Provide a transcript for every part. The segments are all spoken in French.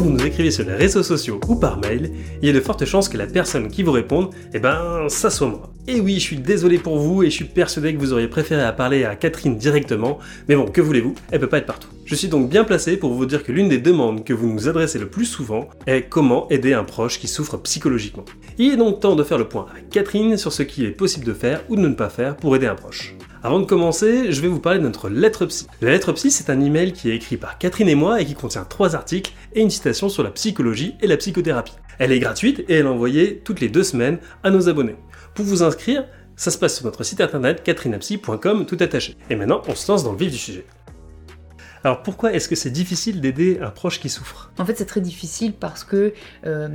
vous nous écrivez sur les réseaux sociaux ou par mail, il y a de fortes chances que la personne qui vous réponde, eh ben, ça soit moi. Et oui, je suis désolé pour vous et je suis persuadé que vous auriez préféré parler à Catherine directement, mais bon, que voulez-vous, elle peut pas être partout. Je suis donc bien placé pour vous dire que l'une des demandes que vous nous adressez le plus souvent est comment aider un proche qui souffre psychologiquement. Il est donc temps de faire le point avec Catherine sur ce qu'il est possible de faire ou de ne pas faire pour aider un proche. Avant de commencer, je vais vous parler de notre lettre psy. La lettre psy, c'est un email qui est écrit par Catherine et moi et qui contient trois articles et une citation sur la psychologie et la psychothérapie. Elle est gratuite et elle est envoyée toutes les deux semaines à nos abonnés. Pour vous inscrire, ça se passe sur notre site internet catherinapsy.com tout attaché. Et maintenant, on se lance dans le vif du sujet. Alors pourquoi est-ce que c'est difficile d'aider un proche qui souffre? En fait, c'est très difficile parce que euh,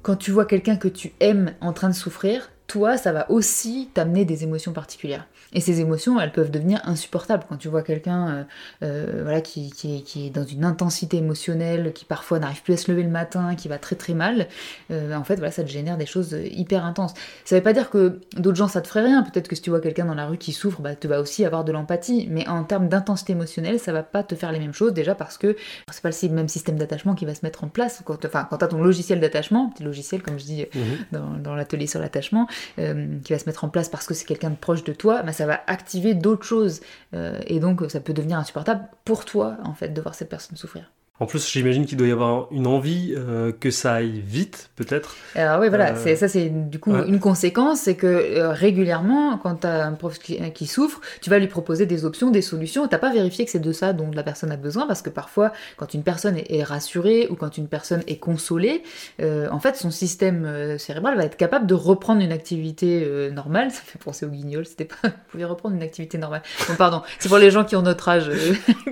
quand tu vois quelqu'un que tu aimes en train de souffrir, toi, ça va aussi t'amener des émotions particulières. Et ces émotions, elles peuvent devenir insupportables quand tu vois quelqu'un euh, euh, voilà, qui, qui, est dans une intensité émotionnelle, qui parfois n'arrive plus à se lever le matin, qui va très très mal. Euh, en fait, voilà, ça te génère des choses hyper intenses. Ça veut pas dire que d'autres gens ça te ferait rien. Peut-être que si tu vois quelqu'un dans la rue qui souffre, bah, tu vas aussi avoir de l'empathie. Mais en termes d'intensité émotionnelle, ça va pas te faire les mêmes choses déjà parce que c'est pas le même système d'attachement qui va se mettre en place. Quand, enfin, quand tu as ton logiciel d'attachement, petit logiciel comme je dis mhm. dans, dans l'atelier sur l'attachement, euh, qui va se mettre en place parce que c'est quelqu'un de proche de toi, bah, ça va activer d'autres choses. Euh, et donc ça peut devenir insupportable pour toi, en fait, de voir cette personne souffrir. En plus, j'imagine qu'il doit y avoir une envie euh, que ça aille vite, peut-être. Alors oui, voilà, euh, ça c'est du coup une conséquence, c'est que euh, régulièrement, quand tu as un prof qui, souffre, tu vas lui proposer des options, des solutions. T'as pas vérifié que c'est de ça dont la personne a besoin, parce que parfois, quand une personne est, rassurée ou quand une personne est consolée, en fait, son système cérébral va être capable de reprendre une activité normale. Ça fait penser au guignol, c'était pas... Vous pouvez reprendre une activité normale. Bon, pardon, c'est pour les gens qui ont notre âge.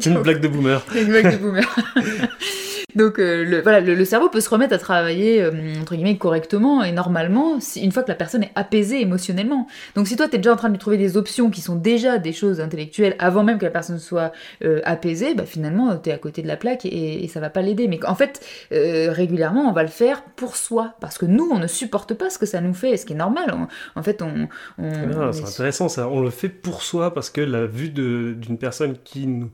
une blague de boomer. une blague de boomer. Donc euh, le, voilà, le, cerveau peut se remettre à travailler euh, entre guillemets correctement et normalement si, une fois que la personne est apaisée émotionnellement. Donc si toi tu es déjà en train de lui trouver des options qui sont déjà des choses intellectuelles avant même que la personne soit euh, apaisée, bah, finalement tu es à côté de la plaque et, ça va pas l'aider. Mais en fait régulièrement on va le faire pour soi parce que nous on ne supporte pas ce que ça nous fait, ce qui est normal. en fait on, on c'est intéressant ça. On le fait pour soi parce que la vue d'une personne qui nous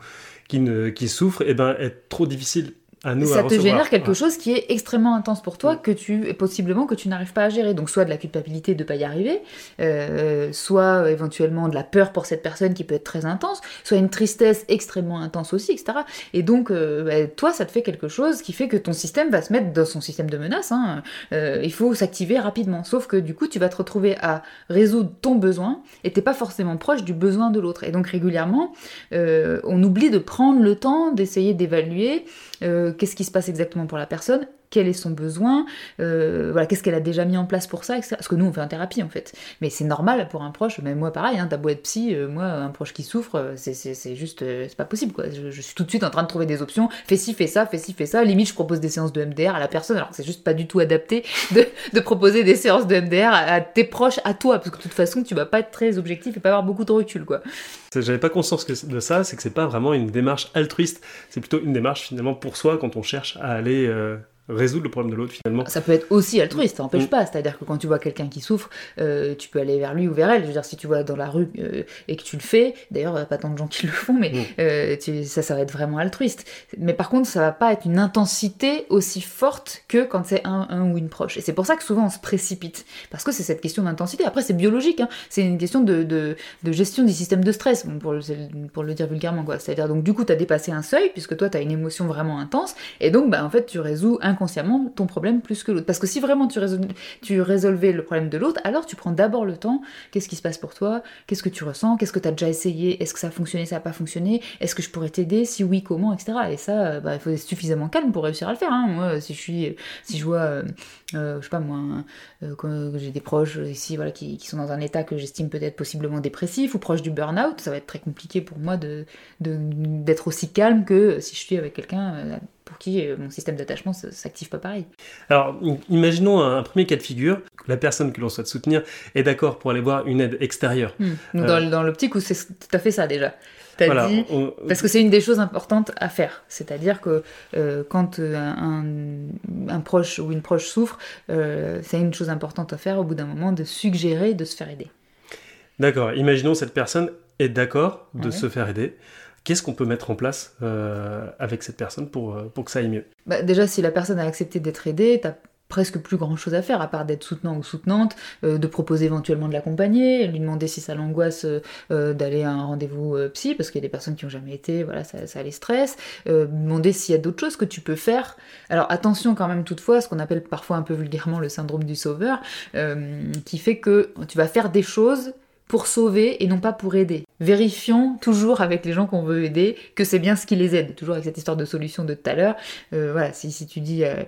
qui, ne, qui souffre, eh ben, est trop difficile ça te génère quelque chose qui est extrêmement intense pour toi, que tu possiblement que tu n'arrives pas à gérer. Donc soit de la culpabilité de ne pas y arriver, euh, soit éventuellement de la peur pour cette personne qui peut être très intense, soit une tristesse extrêmement intense aussi, etc. Et donc euh, bah, toi, ça te fait quelque chose qui fait que ton système va se mettre dans son système de menace. Hein. Euh, il faut s'activer rapidement. Sauf que du coup, tu vas te retrouver à résoudre ton besoin et t'es pas forcément proche du besoin de l'autre. Et donc régulièrement, on oublie de prendre le temps d'essayer d'évaluer qu'est-ce qui se passe exactement pour la personne quel est son besoin, euh, voilà, qu'est-ce qu'elle a déjà mis en place pour ça, etc. Parce que nous, on fait en thérapie, en fait. Mais c'est normal pour un proche, même moi, pareil, hein, t'as beau être psy, euh, moi, un proche qui souffre, euh, c'est juste, c'est pas possible. Je, suis tout de suite en train de trouver des options, fais ci, fais ça, fais ci, fais ça. Limite, je propose des séances de MDR à la personne, alors que c'est juste pas du tout adapté de, proposer des séances de MDR à, tes proches, à toi, parce que de toute façon, tu vas pas être très objectif et pas avoir beaucoup de recul, quoi. J'avais pas conscience de ça, c'est que c'est pas vraiment une démarche altruiste, c'est plutôt une démarche finalement pour soi quand on cherche à aller résoudre le problème de l'autre finalement. Ça peut être aussi altruiste, ça n'empêche mm. pas. C'est-à-dire que quand tu vois quelqu'un qui souffre, euh, tu peux aller vers lui ou vers elle. Je veux dire, si tu vois dans la rue euh, et que tu le fais, d'ailleurs, pas tant de gens qui le font, mais mm. euh, ça, ça va être vraiment altruiste. Mais par contre, ça va pas être une intensité aussi forte que quand c'est un, un, ou une proche. Et c'est pour ça que souvent on se précipite. Parce que c'est cette question d'intensité. Après, c'est biologique, hein. c'est une question de, de, de, gestion du système de stress, pour, le, pour le dire vulgairement. C'est-à-dire, donc du coup, tu as dépassé un seuil, puisque toi, tu as une émotion vraiment intense, et donc, bah, en fait, tu résous un inconsciemment ton problème plus que l'autre. Parce que si vraiment tu, résolvais le problème de l'autre, alors tu prends d'abord le temps, qu'est-ce qui se passe pour toi, qu'est-ce que tu ressens, qu'est-ce que tu as déjà essayé, est-ce que ça a fonctionné, ça n'a pas fonctionné, est-ce que je pourrais t'aider, si oui, comment, etc. Et ça, euh, bah, il faut être suffisamment calme pour réussir à le faire. Hein. Moi, si je suis, je vois, euh, euh, je sais pas moi, j'ai des proches ici, voilà, qui, sont dans un état que j'estime peut-être possiblement dépressif ou proche du burn-out, ça va être très compliqué pour moi d'être aussi calme que si je suis avec quelqu'un pour qui euh, mon système d'attachement s'active pas pareil. Alors, imaginons un, premier cas de figure, la personne que l'on souhaite soutenir est d'accord pour aller voir une aide extérieure. Hmm. dans, euh, dans l'optique où c'est tout à fait ça déjà. Dit, parce que c'est une des choses importantes à faire. C'est-à-dire que euh, quand un, un, proche ou une proche souffre, c'est une chose importante à faire au bout d'un moment de suggérer de se faire aider. D'accord. Imaginons cette personne est d'accord de se faire aider. Qu'est-ce qu'on peut mettre en place avec cette personne pour, pour que ça aille mieux? Bah, Déjà, si la personne a accepté d'être aidée, t'as presque plus grand chose à faire à part d'être soutenant ou soutenante, euh, de proposer éventuellement de l'accompagner, lui demander si ça l'angoisse euh, euh, d'aller à un rendez-vous psy, parce qu'il y a des personnes qui ont jamais été, voilà, ça, ça les stresse, demander s'il y a d'autres choses que tu peux faire. Alors attention quand même toutefois, ce qu'on appelle parfois un peu vulgairement le syndrome du sauveur, qui fait que tu vas faire des choses pour sauver et non pas pour aider. Vérifions toujours avec les gens qu'on veut aider que c'est bien ce qui les aide. Toujours avec cette histoire de solution de tout à l'heure. Euh, voilà, si, tu dis à,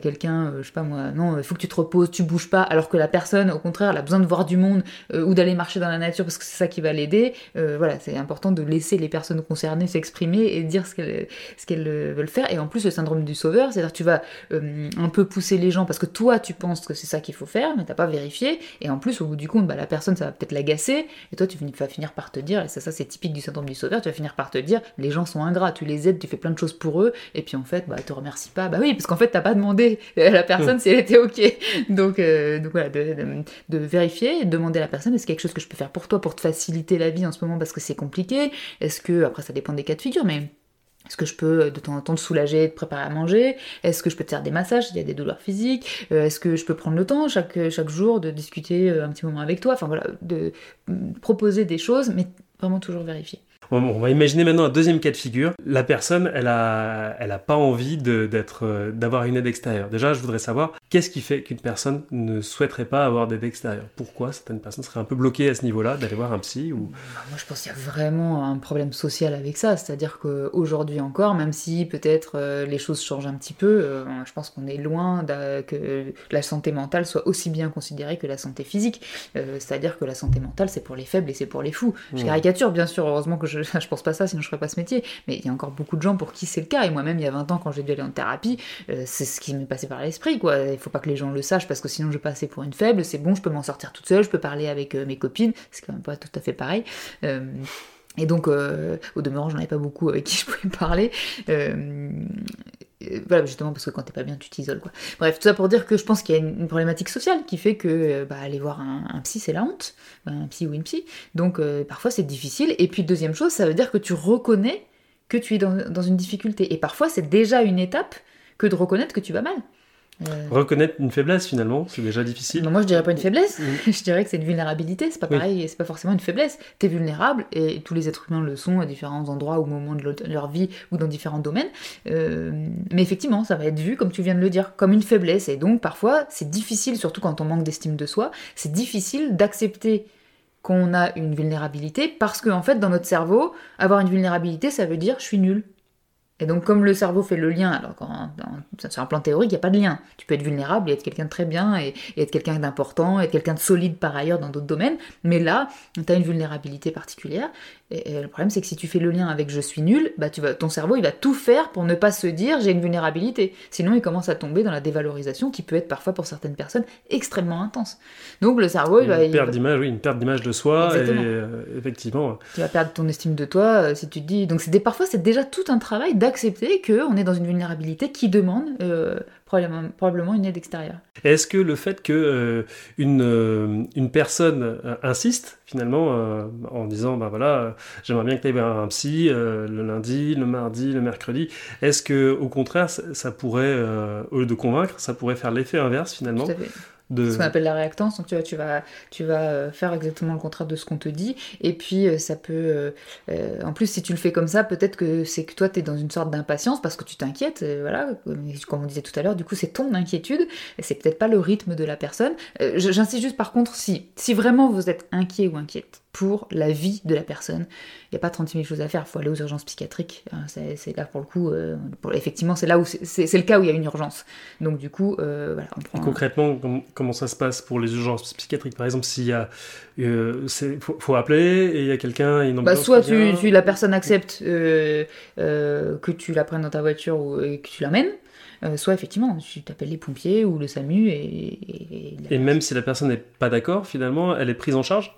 quelqu'un, euh, je sais pas moi, non, il faut que tu te reposes, tu bouges pas, alors que la personne, au contraire, elle a besoin de voir du monde euh, ou d'aller marcher dans la nature parce que c'est ça qui va l'aider. voilà, c'est important de laisser les personnes concernées s'exprimer et dire ce qu'elles qu'elles veulent faire. Et en plus, le syndrome du sauveur, c'est-à-dire tu vas un peu pousser les gens parce que toi, tu penses que c'est ça qu'il faut faire, mais t'as pas vérifié. Et en plus, au bout du compte, bah, la personne, ça va peut-être l'agacer et toi tu vas finir par te dire, et ça, ça c'est typique du syndrome du sauveur, tu vas finir par te dire, les gens sont ingrats, tu les aides, tu fais plein de choses pour eux, et puis en fait, bah, te remercie pas. Bah oui, parce qu'en fait, t'as pas demandé à la personne si elle était ok. Donc, euh, donc voilà, de, de, vérifier, de demander à la personne, est-ce qu'il y a quelque chose que je peux faire pour toi, pour te faciliter la vie en ce moment parce que c'est compliqué? Est-ce que, après ça dépend des cas de figure, mais est-ce que je peux euh, de temps en temps te soulager, te préparer à manger? Est-ce que je peux te faire des massages s'il y a des douleurs physiques? Euh, Est-ce que je peux prendre le temps chaque, chaque jour de discuter euh, un petit moment avec toi? Enfin voilà, de proposer des choses, mais vraiment toujours vérifier. On va imaginer maintenant un deuxième cas de figure. La personne, elle a, elle a pas envie d'être, euh, d'avoir une aide extérieure. Déjà, je voudrais savoir qu'est-ce qui fait qu'une personne ne souhaiterait pas avoir d'aide extérieure? Pourquoi certaines personnes seraient un peu bloquées à ce niveau-là d'aller voir un psy ou bah, Moi, je pense qu'il y a vraiment un problème social avec ça. C'est-à-dire qu'aujourd'hui encore, même si peut-être euh, les choses changent un petit peu, euh, je pense qu'on est loin que la santé mentale soit aussi bien considérée que la santé physique. C'est-à-dire que la santé mentale, c'est pour les faibles et c'est pour les fous. Je mmh. caricature, bien sûr. Heureusement que je je, pense pas ça, sinon je ferais pas ce métier. Mais il y a encore beaucoup de gens pour qui c'est le cas. Et moi-même, il y a 20 ans, quand j'ai dû aller en thérapie, euh, c'est ce qui m'est passé par l'esprit, quoi. Il faut pas que les gens le sachent parce que sinon je passer pour une faible. C'est bon, je peux m'en sortir toute seule, je peux parler avec euh, mes copines. C'est quand même pas tout à fait pareil. Euh, et donc, au demeurant, j'en avais pas beaucoup avec qui je pouvais parler. Voilà, justement parce que quand t'es pas bien, tu t'isoles, quoi. Bref, tout ça pour dire que je pense qu'il y a une, problématique sociale qui fait que bah, aller voir un, psy, c'est la honte, un psy ou une psy. Donc parfois c'est difficile. Et puis deuxième chose, ça veut dire que tu reconnais que tu es dans une difficulté. Et parfois c'est déjà une étape que de reconnaître que tu vas mal. Reconnaître une faiblesse finalement, c'est déjà difficile. moi je dirais pas une faiblesse, mm. je dirais que c'est une vulnérabilité, c'est pas pareil, c'est pas forcément une faiblesse. T'es vulnérable et tous les êtres humains le sont à différents endroits ou moments de leur vie ou dans différents domaines. Euh, mais effectivement, ça va être vu, comme tu viens de le dire, comme une faiblesse et donc parfois c'est difficile, surtout quand on manque d'estime de soi, c'est difficile d'accepter qu'on a une vulnérabilité parce qu'en en fait dans notre cerveau, avoir une vulnérabilité ça veut dire je suis nul, et donc, comme le cerveau fait le lien, alors sur un plan théorique, il n'y a pas de lien. Tu peux être vulnérable et être quelqu'un de très bien, et, être quelqu'un d'important, être quelqu'un de solide par ailleurs dans d'autres domaines, mais là, tu as une vulnérabilité particulière, et, le problème, c'est que si tu fais le lien avec je suis nul, bah tu vas, ton cerveau il va tout faire pour ne pas se dire j'ai une vulnérabilité. Sinon, il commence à tomber dans la dévalorisation qui peut être parfois pour certaines personnes extrêmement intense. Donc le cerveau, il va. Une perte d'image, oui, une perte d'image de soi, et euh, effectivement. Tu vas perdre ton estime de toi euh, si tu te dis. Donc c'est parfois, c'est déjà tout un travail d'accepter qu'on est dans une vulnérabilité qui demande probablement, une aide extérieure. Est-ce que le fait que euh, une, euh, une personne euh, insiste finalement en disant bah voilà j'aimerais bien que tu ailles un psy le lundi, le mardi, le mercredi, est-ce que au contraire ça, ça pourrait au lieu de convaincre, ça pourrait faire l'effet inverse finalement? Ce qu'on appelle la réactance. Donc tu vas, tu vas, tu vas euh, faire exactement le contraire de ce qu'on te dit. Et puis euh, ça peut... Euh, en plus, si tu le fais comme ça, peut-être que c'est que toi, tu es dans une sorte d'impatience parce que tu t'inquiètes. voilà, comme on disait tout à l'heure, du coup, c'est ton inquiétude. C'est peut-être pas le rythme de la personne. J'insiste juste par contre, si, si vraiment vous êtes inquiet ou inquiète, pour la vie de la personne. Il n'y a pas 36 000 choses à faire, il faut aller aux urgences psychiatriques. Hein, c'est là pour le coup, euh, effectivement, c'est là où c'est le cas où il y a une urgence. Donc du coup, euh, voilà, on prend. concrètement, comment ça se passe pour les urgences psychiatriques? Par exemple, s'il y a, euh, faut, appeler et il y a quelqu'un, une bah, soit tu, tu, la personne accepte que tu la prennes dans ta voiture ou et que tu l'amènes. Soit effectivement, tu t'appelles les pompiers ou le SAMU et... Et, même si la personne n'est pas d'accord, finalement, elle est prise en charge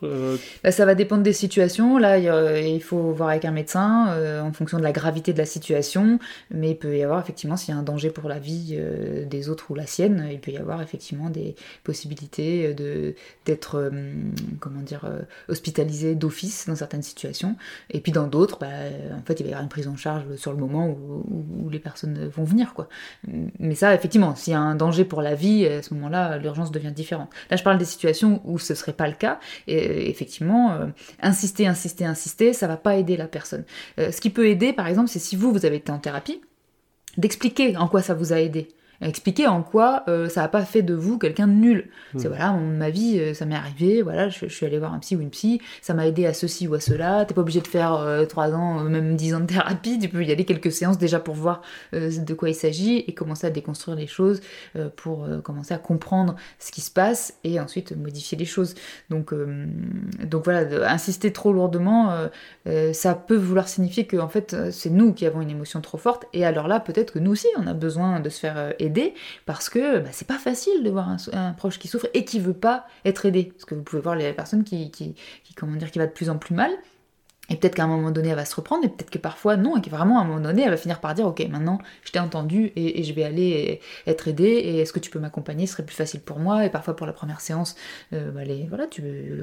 bah, Ça va dépendre des situations. Là, il faut voir avec un médecin en fonction de la gravité de la situation, mais il peut y avoir effectivement, s'il y a un danger pour la vie des autres ou la sienne, il peut y avoir effectivement des possibilités de d'être, comment dire, hospitalisé d'office dans certaines situations. Et puis dans d'autres, bah, en fait, il va y avoir une prise en charge sur le moment où, les personnes vont venir. Quoi. Mais ça, effectivement, s'il y a un danger pour la vie, à ce moment-là, l'urgence devient différente. Là, je parle des situations où ce ne serait pas le cas. Et effectivement, euh, insister, insister, insister, ça va pas aider la personne. Euh, ce qui peut aider, par exemple, c'est si vous, vous avez été en thérapie, d'expliquer en quoi ça vous a aidé expliquer en quoi euh, ça n'a pas fait de vous quelqu'un de nul. Hmm. C'est voilà, ma vie, euh, ça m'est arrivé, voilà, je, suis allée voir un psy ou une psy, ça m'a aidé à ceci ou à cela. T'es pas obligé de faire euh, trois ans, même dix ans de thérapie, tu peux y aller quelques séances déjà pour voir de quoi il s'agit et commencer à déconstruire les choses pour commencer à comprendre ce qui se passe et ensuite modifier les choses. Donc, donc voilà, insister trop lourdement, ça peut vouloir signifier que en fait c'est nous qui avons une émotion trop forte et alors là peut-être que nous aussi on a besoin de se faire aider parce que bah, c'est pas facile de voir un, proche qui souffre et qui veut pas être aidé. Parce que vous pouvez voir les personnes qui, comment dire, qui va de plus en plus mal. Et peut-être qu'à un moment donné, elle va se reprendre, et peut-être que parfois, non, et que vraiment, à un moment donné, elle va finir par dire Ok, maintenant, je t'ai entendu et, je vais aller être aidée, et est-ce que tu peux m'accompagner? Ce serait plus facile pour moi. Et parfois, pour la première séance, euh, bah,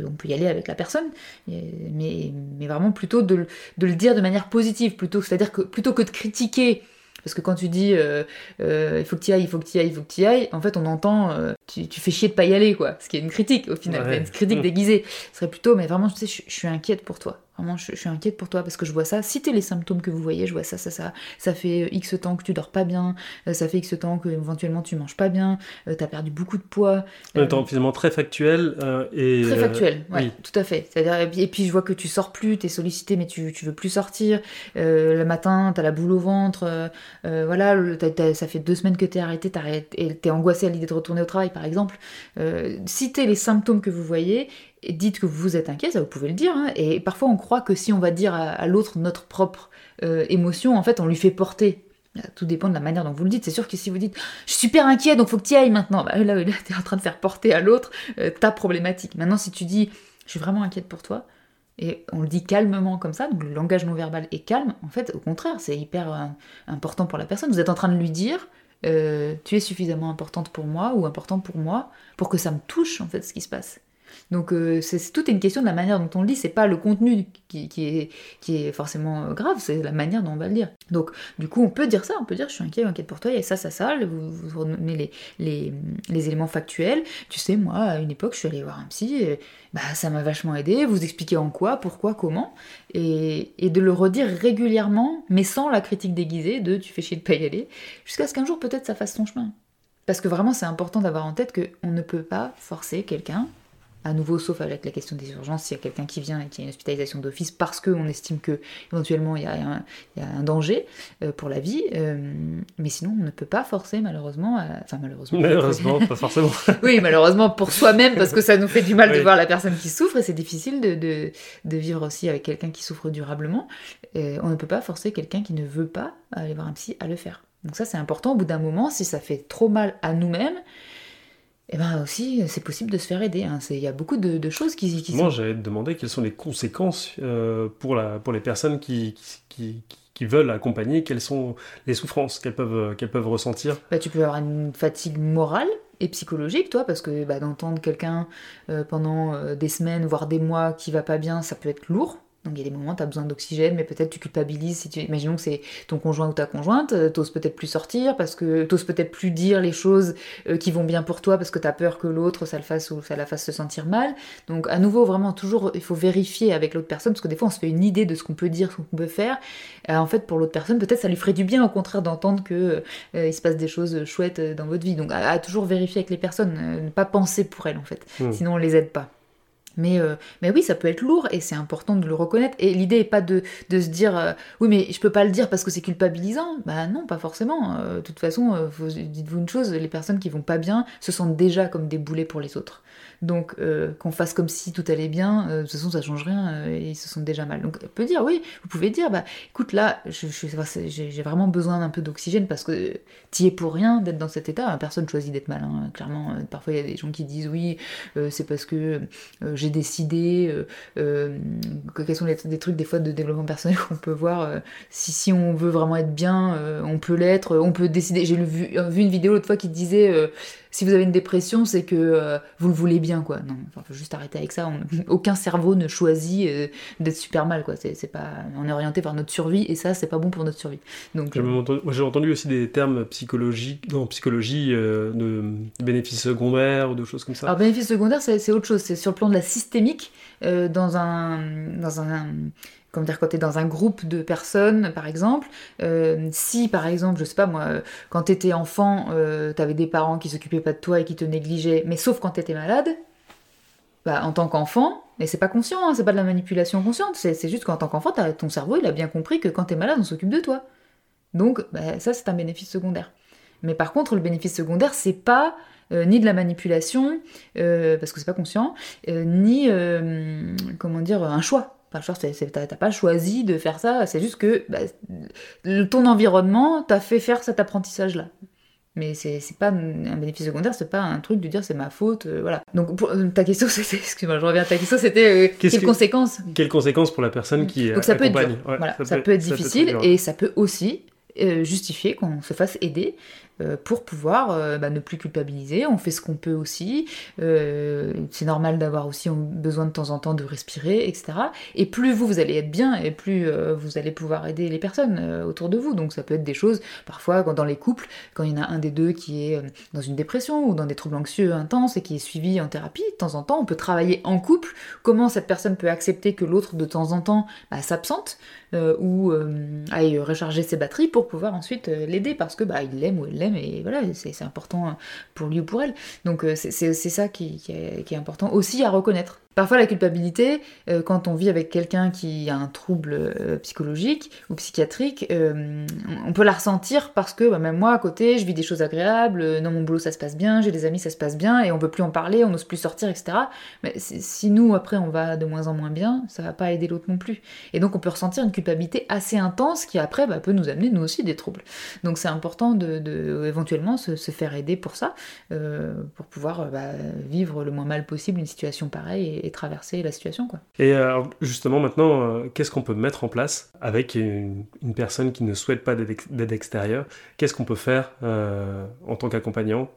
on peut y aller avec la personne, mais, mais vraiment plutôt de, de, le dire de manière positive, plutôt, c'est-à-dire que plutôt que de critiquer parce que quand tu dis euh, euh, il faut que tu ailles, il faut que tu ailles, il faut que tu ailles, en fait on entend euh, tu, fais chier de pas y aller quoi. Ce qui est une critique au final, une critique déguisée. Ce serait plutôt mais vraiment tu sais je suis inquiète pour toi. Vraiment, je, suis inquiète pour toi parce que je vois ça. Citez les symptômes que vous voyez, je vois ça, ça, ça. Ça fait euh, X temps que tu dors pas bien, euh, ça fait X temps que éventuellement tu manges pas bien, euh, tu as perdu beaucoup de poids. En temps finalement très factuel. et, très factuel, oui. tout à fait. Et puis je vois que tu sors plus, tu es sollicité mais tu, tu veux plus sortir. le matin, tu as la boule au ventre. voilà, ça fait deux semaines que tu es arrêté et tu es angoissé à l'idée de retourner au travail par exemple. citez les symptômes que vous voyez et dites que vous êtes inquiet, ça vous pouvez le dire. Hein. et parfois on croit que si on va dire à, l'autre notre propre euh, émotion, en fait on lui fait porter. Tout dépend de la manière dont vous le dites. C'est sûr que si vous dites je suis super inquiet donc faut que tu ailles maintenant, bah, là, là tu es en train de faire porter à l'autre euh, ta problématique. Maintenant si tu dis je suis vraiment inquiète pour toi, et on le dit calmement comme ça, donc le langage non verbal est calme, en fait au contraire c'est hyper euh, important pour la personne. Vous êtes en train de lui dire tu es suffisamment importante pour moi ou important pour moi pour que ça me touche en fait ce qui se passe. Donc euh, c'est toute une question de la manière dont on le dit, c'est pas le contenu qui, est, qui est forcément euh, grave, c'est la manière dont on va le dire. Donc du coup on peut dire ça, on peut dire je suis inquiet, inquiète pour toi, il y a ça, ça, ça, vous, vous les, les, les, éléments factuels. Tu sais, moi à une époque je suis allée voir un psy, bah, ça m'a vachement aidé, vous expliquer en quoi, pourquoi, comment, et, et, de le redire régulièrement, mais sans la critique déguisée de tu fais chier de pas y aller, jusqu'à ce qu'un jour peut-être ça fasse son chemin. Parce que vraiment c'est important d'avoir en tête qu'on ne peut pas forcer quelqu'un à nouveau, sauf avec la question des urgences, s'il y a quelqu'un qui vient et qui a une hospitalisation d'office parce qu'on estime que éventuellement il y a un, danger euh, pour la vie, euh, mais sinon on ne peut pas forcer malheureusement, enfin malheureusement. Malheureusement, pas forcément. oui, malheureusement pour soi-même parce que ça nous fait du mal de voir la personne qui souffre et c'est difficile de, de, vivre aussi avec quelqu'un qui souffre durablement. on ne peut pas forcer quelqu'un qui ne veut pas aller voir un psy à le faire. Donc ça c'est important au bout d'un moment, si ça fait trop mal à nous-mêmes, eh ben aussi, c'est possible de se faire aider. Hein. Il y a beaucoup de, choses qui, qui Moi, j'allais te demander quelles sont les conséquences euh, pour, la, pour les personnes qui, qui, qui, veulent accompagner, quelles sont les souffrances qu'elles peuvent, qu'elles peuvent ressentir? Bah, tu peux avoir une fatigue morale et psychologique, toi, parce que bah, d'entendre quelqu'un euh, pendant euh, des semaines, voire des mois qui va pas bien, ça peut être lourd. Donc il y a des moments, tu as besoin d'oxygène, mais peut-être tu culpabilises. Si tu... Imaginons que c'est ton conjoint ou ta conjointe, euh, t'oses peut-être plus sortir, parce que t'oses peut-être plus dire les choses euh, qui vont bien pour toi, parce que tu as peur que l'autre, ça le fasse ou ça la fasse se sentir mal. Donc à nouveau, vraiment, toujours, il faut vérifier avec l'autre personne, parce que des fois, on se fait une idée de ce qu'on peut dire, ce qu'on peut faire. Euh, en fait, pour l'autre personne, peut-être ça lui ferait du bien, au contraire, d'entendre que il se passe des choses chouettes dans votre vie. Donc à, toujours vérifier avec les personnes, ne pas penser pour elles, en fait. Hmm. Sinon, on les aide pas. Mais, euh, mais oui, ça peut être lourd et c'est important de le reconnaître. Et l'idée n'est pas de, de, se dire euh, oui, mais je peux pas le dire parce que c'est culpabilisant. Bah non, pas forcément. Euh, de toute façon, dites-vous une chose les personnes qui vont pas bien se sentent déjà comme des boulets pour les autres. Donc euh, qu'on fasse comme si tout allait bien, euh, de toute façon ça change rien, euh, ils se sentent déjà mal. Donc on peut dire, oui, vous pouvez dire, bah écoute là, j'ai vraiment besoin d'un peu d'oxygène parce que t'y es pour rien d'être dans cet état, personne choisit d'être mal, hein. clairement. parfois il y a des gens qui disent, oui, c'est parce que j'ai décidé, quels sont les, trucs des fois de développement personnel qu'on peut voir, si, si on veut vraiment être bien, on peut l'être, on peut décider. J'ai vu, une vidéo l'autre fois qui disait si vous avez une dépression, c'est que euh, vous le voulez bien, quoi. Non, il faut juste arrêter avec ça. aucun cerveau ne choisit euh, d'être super mal, quoi. C'est, pas, on est orienté vers notre survie et ça, c'est pas bon pour notre survie. Donc, j'ai, entendu, aussi des termes psychologiques, en psychologie, euh, de bénéfices secondaires ou de choses comme ça. Alors, bénéfices secondaires, c'est, autre chose. C'est sur le plan de la systémique, dans un, dans un comme dire quand tu es dans un groupe de personnes par exemple euh, si par exemple je sais pas moi quand tu étais enfant euh, tu avais des parents qui s'occupaient pas de toi et qui te négligeaient mais sauf quand tu étais malade bah, en tant qu'enfant et c'est pas conscient hein, c'est pas de la manipulation consciente c'est juste qu'en tant qu'enfant ton cerveau il a bien compris que quand tu es malade on s'occupe de toi donc bah, ça c'est un bénéfice secondaire mais par contre le bénéfice secondaire c'est pas euh, ni de la manipulation, parce que c'est pas conscient, ni comment dire un choix. Enfin, t'as pas choisi de faire ça, c'est juste que bah, ton environnement t'a fait faire cet apprentissage-là. Mais c'est pas un bénéfice secondaire, c'est pas un truc de dire c'est ma faute, euh, voilà. Donc pour, euh, ta question c'était, excuse-moi, je reviens à ta question, c'était euh, quelles conséquences? Quelles conséquences pour la personne qui Donc ça peut être, voilà, ça, peut, être difficile et ça peut aussi justifier qu'on se fasse aider pour pouvoir euh, bah, ne plus culpabiliser. On fait ce qu'on peut aussi. Euh, c'est normal d'avoir aussi besoin de temps en temps de respirer, etc. Et plus vous, vous allez être bien, et plus vous allez pouvoir aider les personnes autour de vous. Donc ça peut être des choses, parfois dans les couples, quand il y en a un des deux qui est dans une dépression ou dans des troubles anxieux intenses et qui est suivi en thérapie, de temps en temps, on peut travailler en couple. Comment cette personne peut accepter que l'autre de temps en temps bah, s'absente ou aille recharger ses batteries pour pouvoir ensuite l'aider parce que bah, il l'aime ou elle l'aime mais voilà, c'est important pour lui ou pour elle. Donc euh, c'est ça qui, est, important aussi à reconnaître. Parfois, la culpabilité, euh, quand on vit avec quelqu'un qui a un trouble euh, psychologique ou psychiatrique, euh, on peut la ressentir parce que bah, même moi, à côté, je vis des choses agréables, dans mon boulot, ça se passe bien, j'ai des amis, ça se passe bien, et on veut plus en parler, on n'ose plus sortir, etc. Mais si nous, après, on va de moins en moins bien, ça va pas aider l'autre non plus. Et donc, on peut ressentir une culpabilité assez intense qui, après, bah, peut nous amener, nous aussi, des troubles. Donc, c'est important de, éventuellement se, faire aider pour ça, pour pouvoir bah, vivre le moins mal possible une situation pareille traverser la situation. Quoi. Et euh, justement, maintenant, euh, qu'est-ce qu'on peut mettre en place avec une, personne qui ne souhaite pas d'aide extérieure Qu'est-ce qu'on peut faire euh, en tant qu'accompagnant?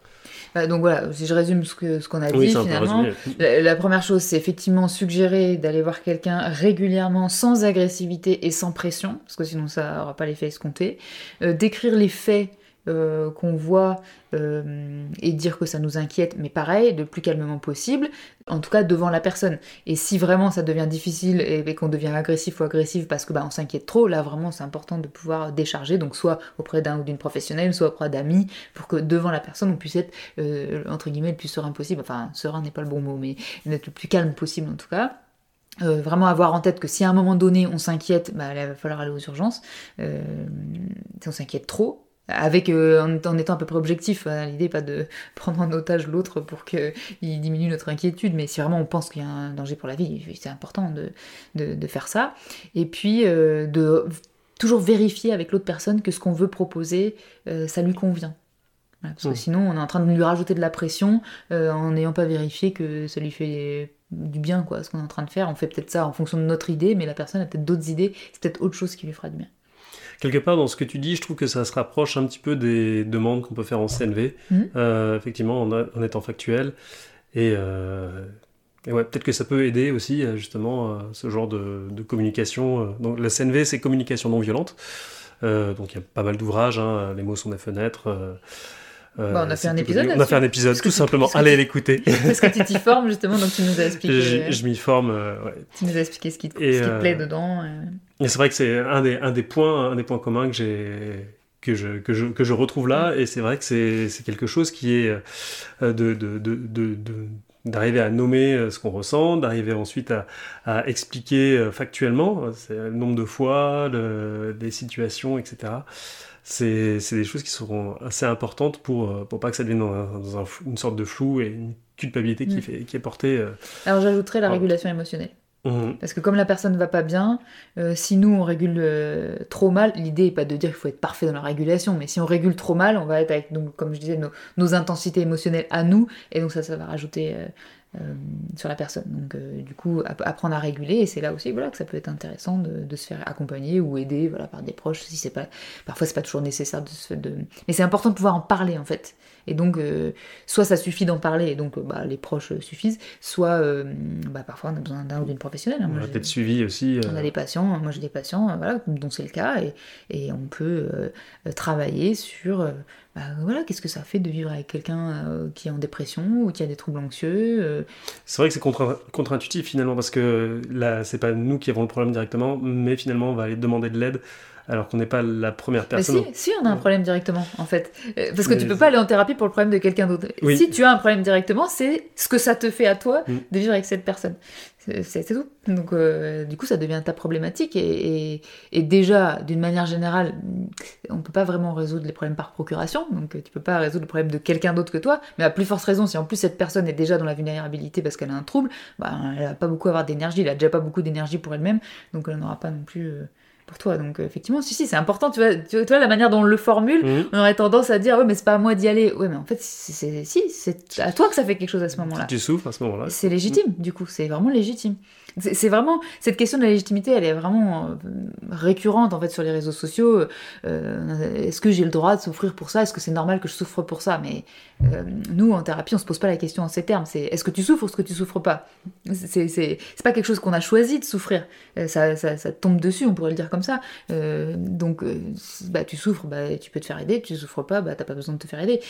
Bah, donc voilà, si je résume ce qu'on ce qu'on a dit finalement, la, première chose c'est effectivement suggérer d'aller voir quelqu'un régulièrement sans agressivité et sans pression, parce que sinon ça n'aura pas l'effet escompté. décrire les faits euh, qu'on voit euh, et dire que ça nous inquiète, mais pareil, le plus calmement possible, en tout cas devant la personne. Et si vraiment ça devient difficile et, qu'on devient agressif ou agressive parce que bah, on s'inquiète trop, là vraiment c'est important de pouvoir décharger, donc soit auprès d'un ou d'une professionnelle, soit auprès d'amis, pour que devant la personne on puisse être euh, entre guillemets le plus serein possible. Enfin, serein n'est pas le bon mot, mais être le plus calme possible en tout cas. vraiment avoir en tête que si à un moment donné on s'inquiète, bah, il va falloir aller aux urgences. si on s'inquiète trop, avec euh, en, étant à peu près objectif. Hein, l'idée pas de prendre en otage l'autre pour qu'il diminue notre inquiétude, mais si vraiment on pense qu'il y a un danger pour la vie, c'est important de, faire ça. Et puis euh, de toujours vérifier avec l'autre personne que ce qu'on veut proposer, euh, ça lui convient. parce que mmh. sinon, on est en train de lui rajouter de la pression en n'ayant pas vérifié que ça lui fait du bien, quoi, ce qu'on est en train de faire. On fait peut-être ça en fonction de notre idée, mais la personne a peut-être d'autres idées, c'est peut-être autre chose qui lui fera du bien quelque part dans ce que tu dis, je trouve que ça se rapproche un petit peu des demandes qu'on peut faire en CNV, mhm. euh, effectivement, en, étant factuel. Euh, et, ouais, peut-être que ça peut aider aussi, euh, justement, ce genre de, communication. Donc, la CNV, c'est communication non violente. donc, il y a pas mal d'ouvrages, hein, les mots sont des fenêtres. Bah, on a fait un épisode. On a fait un épisode, tout simplement. Allez l'écouter. Parce que tu t'y formes justement, donc tu nous as expliqué. Je, m'y forme. ouais. Tu nous as expliqué ce qui te, ce qui te plaît dedans. Et c'est vrai que c'est un des, un des points, un des points communs que j'ai que je, que, je, que je retrouve là, et c'est vrai que c'est quelque chose qui est euh, de, de, de, de d'arriver à nommer ce qu'on ressent, d'arriver ensuite à, expliquer factuellement le nombre de fois, les situations, etc c'est des choses qui seront assez importantes pour, pour pas que ça devienne dans, une sorte de flou et une culpabilité qui, mm. fait, qui est portée. Alors j'ajouterais la régulation émotionnelle. Mhm. Parce que comme la personne ne va pas bien, euh, si nous on régule euh, trop mal, l'idée n'est pas de dire qu'il faut être parfait dans la régulation, mais si on régule trop mal, on va être avec, donc, comme je disais, nos, intensités émotionnelles à nous, et donc ça, ça va rajouter euh, sur la personne. Donc euh, du coup, apprendre à réguler, et c'est là aussi voilà, que ça peut être intéressant de, se faire accompagner ou aider voilà, par des proches, si c'est pas... Parfois c'est pas toujours nécessaire de se... De... Mais c'est important de pouvoir en parler en fait. Et donc, euh, soit ça suffit d'en parler, et donc bah, les proches suffisent, soit bah, parfois on a besoin d'un ou d'une professionnelle. Hein. On a peut-être suivi aussi. On a des patients, moi j'ai des patients, voilà, dont c'est le cas, et, et on peut travailler sur bah, voilà, qu'est-ce que ça fait de vivre avec quelqu'un euh, qui est en dépression ou qui a des troubles anxieux euh. C'est vrai que c'est contre-intuitif finalement, parce que là, c'est pas nous qui avons le problème directement, mais finalement, on va aller demander de l'aide alors qu'on n'est pas la première personne. si, si, on a un problème directement, en fait. Euh, parce que tu peux pas aller en thérapie pour le problème de quelqu'un d'autre. Si tu as un problème directement, c'est ce que ça te fait à toi mm. de vivre avec cette personne. C'est tout. Donc, euh, du coup, ça devient ta problématique. Et, déjà, d'une manière générale, on peut pas vraiment résoudre les problèmes par procuration. Donc, tu peux pas résoudre le problème de quelqu'un d'autre que toi. Mais à plus forte raison, si en plus cette personne est déjà dans la vulnérabilité parce qu'elle a un trouble, bah, elle va pas beaucoup avoir d'énergie. Elle a déjà pas beaucoup d'énergie pour elle-même. Donc, elle n'aura pas non plus. Euh, pour toi. Donc euh, effectivement, si, si, c'est important. Tu vois, tu vois, la manière dont on le formule, mhm. on aurait tendance à dire, ouais, mais c'est pas à moi d'y aller. Ouais, mais en fait, c'est, si, c'est à toi que ça fait quelque chose à ce moment-là. Tu souffres à ce moment-là. C'est légitime, du coup, c'est vraiment légitime. C'est vraiment cette question de la légitimité, elle est vraiment euh, récurrente en fait sur les réseaux sociaux. Euh, est-ce que j'ai le droit de souffrir pour ça? Est-ce que c'est normal que je souffre pour ça? Mais euh, nous en thérapie, on se pose pas la question en ces termes. C'est est-ce que tu souffres ou est-ce que tu souffres pas? C'est pas quelque chose qu'on a choisi de souffrir. Ça, ça, ça, tombe dessus, on pourrait le dire comme ça. donc bah tu souffres, bah tu peux te faire aider. Tu souffres pas, bah t'as pas besoin de te faire aider.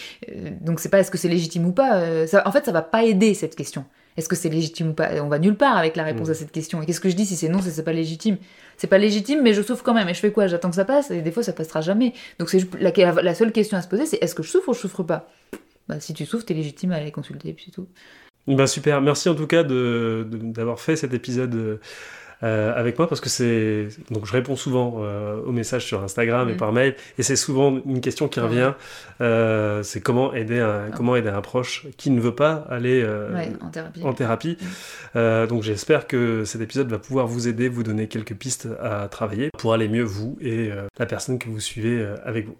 donc c'est pas est-ce que c'est légitime ou pas. En fait, ça va pas aider cette question. Est-ce que c'est légitime ou pas? On va nulle part avec la réponse mm. à cette question. Et qu'est-ce que je dis si c'est non, c'est pas légitime? C'est pas légitime, mais je souffre quand même. Et je fais quoi? J'attends que ça passe, et des fois ça passera jamais. Donc c'est la, la, seule question à se poser, c'est est-ce que je souffre ou je souffre pas? Bah, Si tu souffres, t'es légitime à aller consulter, puis c'est tout. Bah super, merci en tout cas d'avoir fait cet épisode. Euh, euh, avec moi parce que c'est donc je réponds souvent euh, aux messages sur Instagram et mm. par mail et c'est souvent une question qui revient euh, c'est comment aider un, ah. comment aider un proche qui ne veut pas aller en thérapie, mm. donc j'espère que cet épisode va pouvoir vous aider vous donner quelques pistes à travailler pour aller mieux vous et la personne que vous suivez avec vous